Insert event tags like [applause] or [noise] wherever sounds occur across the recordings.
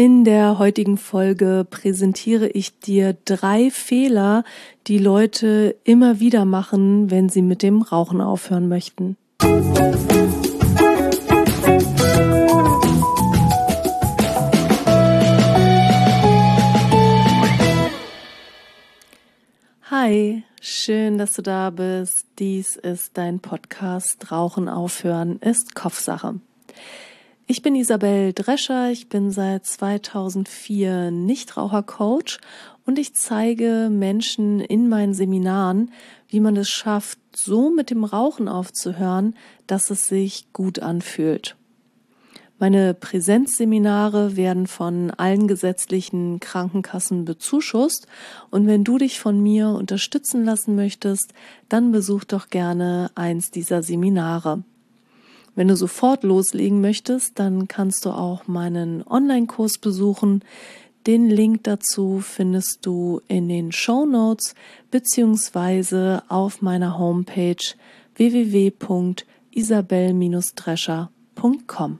In der heutigen Folge präsentiere ich dir drei Fehler, die Leute immer wieder machen, wenn sie mit dem Rauchen aufhören möchten. Hi, schön, dass du da bist. Dies ist dein Podcast Rauchen aufhören ist Kopfsache. Ich bin Isabel Drescher, ich bin seit 2004 Nichtrauchercoach und ich zeige Menschen in meinen Seminaren, wie man es schafft, so mit dem Rauchen aufzuhören, dass es sich gut anfühlt. Meine Präsenzseminare werden von allen gesetzlichen Krankenkassen bezuschusst und wenn du dich von mir unterstützen lassen möchtest, dann besuch doch gerne eins dieser Seminare. Wenn du sofort loslegen möchtest, dann kannst du auch meinen Online-Kurs besuchen. Den Link dazu findest du in den Show Notes beziehungsweise auf meiner Homepage www.isabel-drescher.com.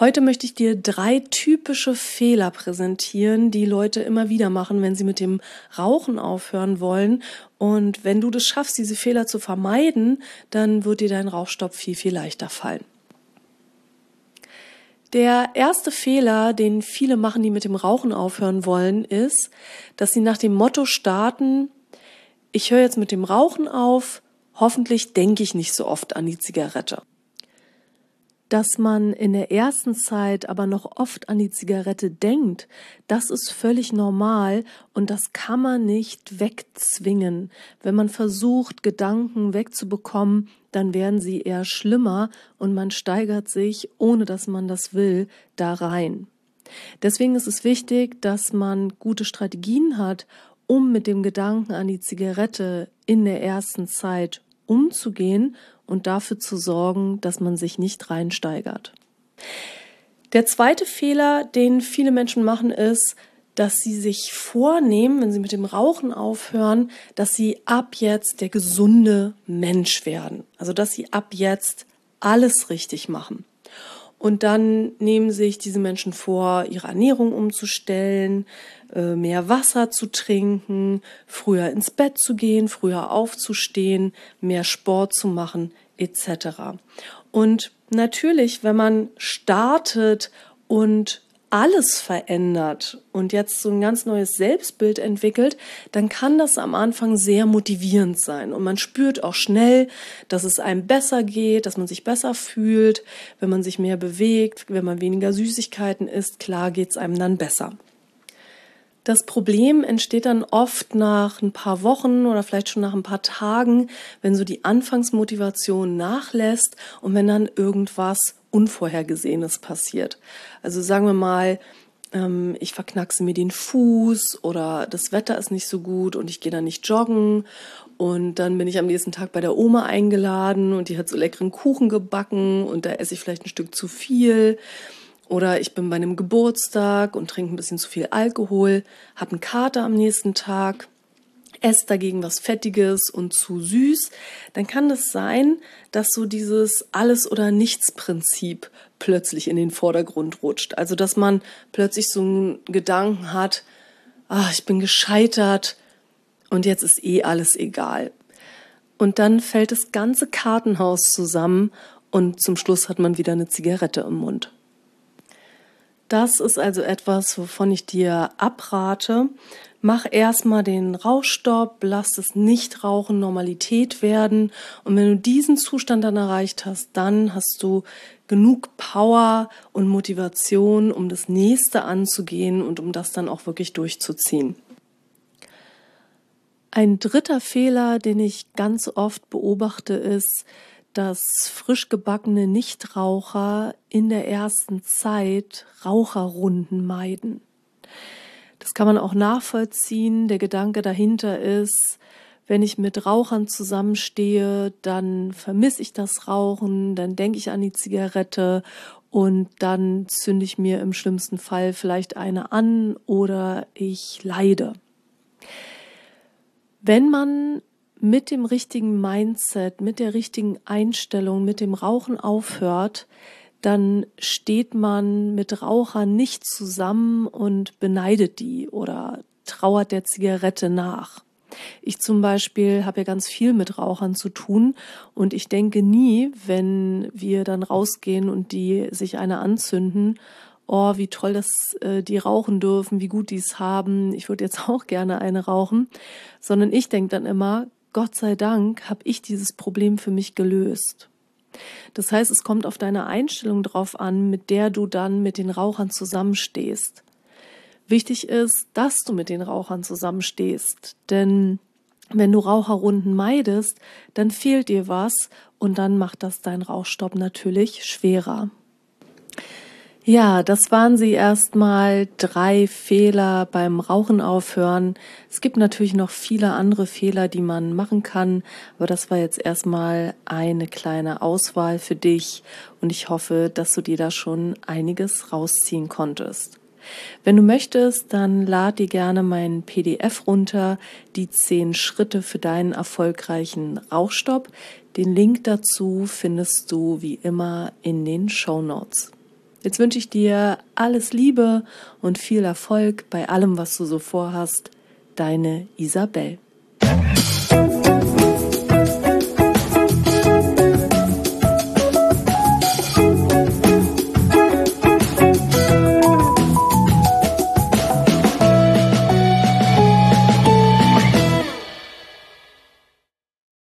Heute möchte ich dir drei typische Fehler präsentieren, die Leute immer wieder machen, wenn sie mit dem Rauchen aufhören wollen. Und wenn du das schaffst, diese Fehler zu vermeiden, dann wird dir dein Rauchstopp viel, viel leichter fallen. Der erste Fehler, den viele machen, die mit dem Rauchen aufhören wollen, ist, dass sie nach dem Motto starten, ich höre jetzt mit dem Rauchen auf, hoffentlich denke ich nicht so oft an die Zigarette dass man in der ersten Zeit aber noch oft an die Zigarette denkt, das ist völlig normal und das kann man nicht wegzwingen. Wenn man versucht, Gedanken wegzubekommen, dann werden sie eher schlimmer und man steigert sich, ohne dass man das will, da rein. Deswegen ist es wichtig, dass man gute Strategien hat, um mit dem Gedanken an die Zigarette in der ersten Zeit umzugehen und dafür zu sorgen, dass man sich nicht reinsteigert. Der zweite Fehler, den viele Menschen machen, ist, dass sie sich vornehmen, wenn sie mit dem Rauchen aufhören, dass sie ab jetzt der gesunde Mensch werden. Also dass sie ab jetzt alles richtig machen. Und dann nehmen sich diese Menschen vor, ihre Ernährung umzustellen, äh, mehr Wasser zu trinken, früher ins Bett zu gehen, früher aufzustehen, mehr Sport zu machen, etc. Und natürlich, wenn man startet und alles verändert und jetzt so ein ganz neues Selbstbild entwickelt, dann kann das am Anfang sehr motivierend sein. Und man spürt auch schnell, dass es einem besser geht, dass man sich besser fühlt, wenn man sich mehr bewegt, wenn man weniger Süßigkeiten isst, klar geht es einem dann besser. Das Problem entsteht dann oft nach ein paar Wochen oder vielleicht schon nach ein paar Tagen, wenn so die Anfangsmotivation nachlässt und wenn dann irgendwas Unvorhergesehenes passiert. Also sagen wir mal, ähm, ich verknackse mir den Fuß oder das Wetter ist nicht so gut und ich gehe dann nicht joggen. Und dann bin ich am nächsten Tag bei der Oma eingeladen und die hat so leckeren Kuchen gebacken und da esse ich vielleicht ein Stück zu viel. Oder ich bin bei einem Geburtstag und trinke ein bisschen zu viel Alkohol, habe einen Kater am nächsten Tag, esse dagegen was Fettiges und zu süß, dann kann es sein, dass so dieses Alles- oder Nichts-Prinzip plötzlich in den Vordergrund rutscht. Also, dass man plötzlich so einen Gedanken hat, ah, ich bin gescheitert und jetzt ist eh alles egal. Und dann fällt das ganze Kartenhaus zusammen und zum Schluss hat man wieder eine Zigarette im Mund. Das ist also etwas, wovon ich dir abrate. Mach erstmal den Rauchstopp, lass das Nichtrauchen Normalität werden. Und wenn du diesen Zustand dann erreicht hast, dann hast du genug Power und Motivation, um das nächste anzugehen und um das dann auch wirklich durchzuziehen. Ein dritter Fehler, den ich ganz oft beobachte, ist, dass frisch gebackene Nichtraucher in der ersten Zeit Raucherrunden meiden. Das kann man auch nachvollziehen. Der Gedanke dahinter ist, wenn ich mit Rauchern zusammenstehe, dann vermisse ich das Rauchen, dann denke ich an die Zigarette und dann zünde ich mir im schlimmsten Fall vielleicht eine an oder ich leide. Wenn man mit dem richtigen Mindset, mit der richtigen Einstellung, mit dem Rauchen aufhört, dann steht man mit Rauchern nicht zusammen und beneidet die oder trauert der Zigarette nach. Ich zum Beispiel habe ja ganz viel mit Rauchern zu tun und ich denke nie, wenn wir dann rausgehen und die sich eine anzünden, oh, wie toll, dass äh, die rauchen dürfen, wie gut die es haben, ich würde jetzt [laughs] auch gerne eine rauchen, sondern ich denke dann immer, Gott sei Dank habe ich dieses Problem für mich gelöst. Das heißt, es kommt auf deine Einstellung drauf an, mit der du dann mit den Rauchern zusammenstehst. Wichtig ist, dass du mit den Rauchern zusammenstehst, denn wenn du Raucherrunden meidest, dann fehlt dir was und dann macht das dein Rauchstopp natürlich schwerer. Ja, das waren sie erstmal drei Fehler beim Rauchen aufhören. Es gibt natürlich noch viele andere Fehler, die man machen kann, aber das war jetzt erstmal eine kleine Auswahl für dich und ich hoffe, dass du dir da schon einiges rausziehen konntest. Wenn du möchtest, dann lad dir gerne mein PDF runter, die zehn Schritte für deinen erfolgreichen Rauchstopp. Den Link dazu findest du wie immer in den Show Notes. Jetzt wünsche ich dir alles Liebe und viel Erfolg bei allem, was du so vorhast. Deine Isabel.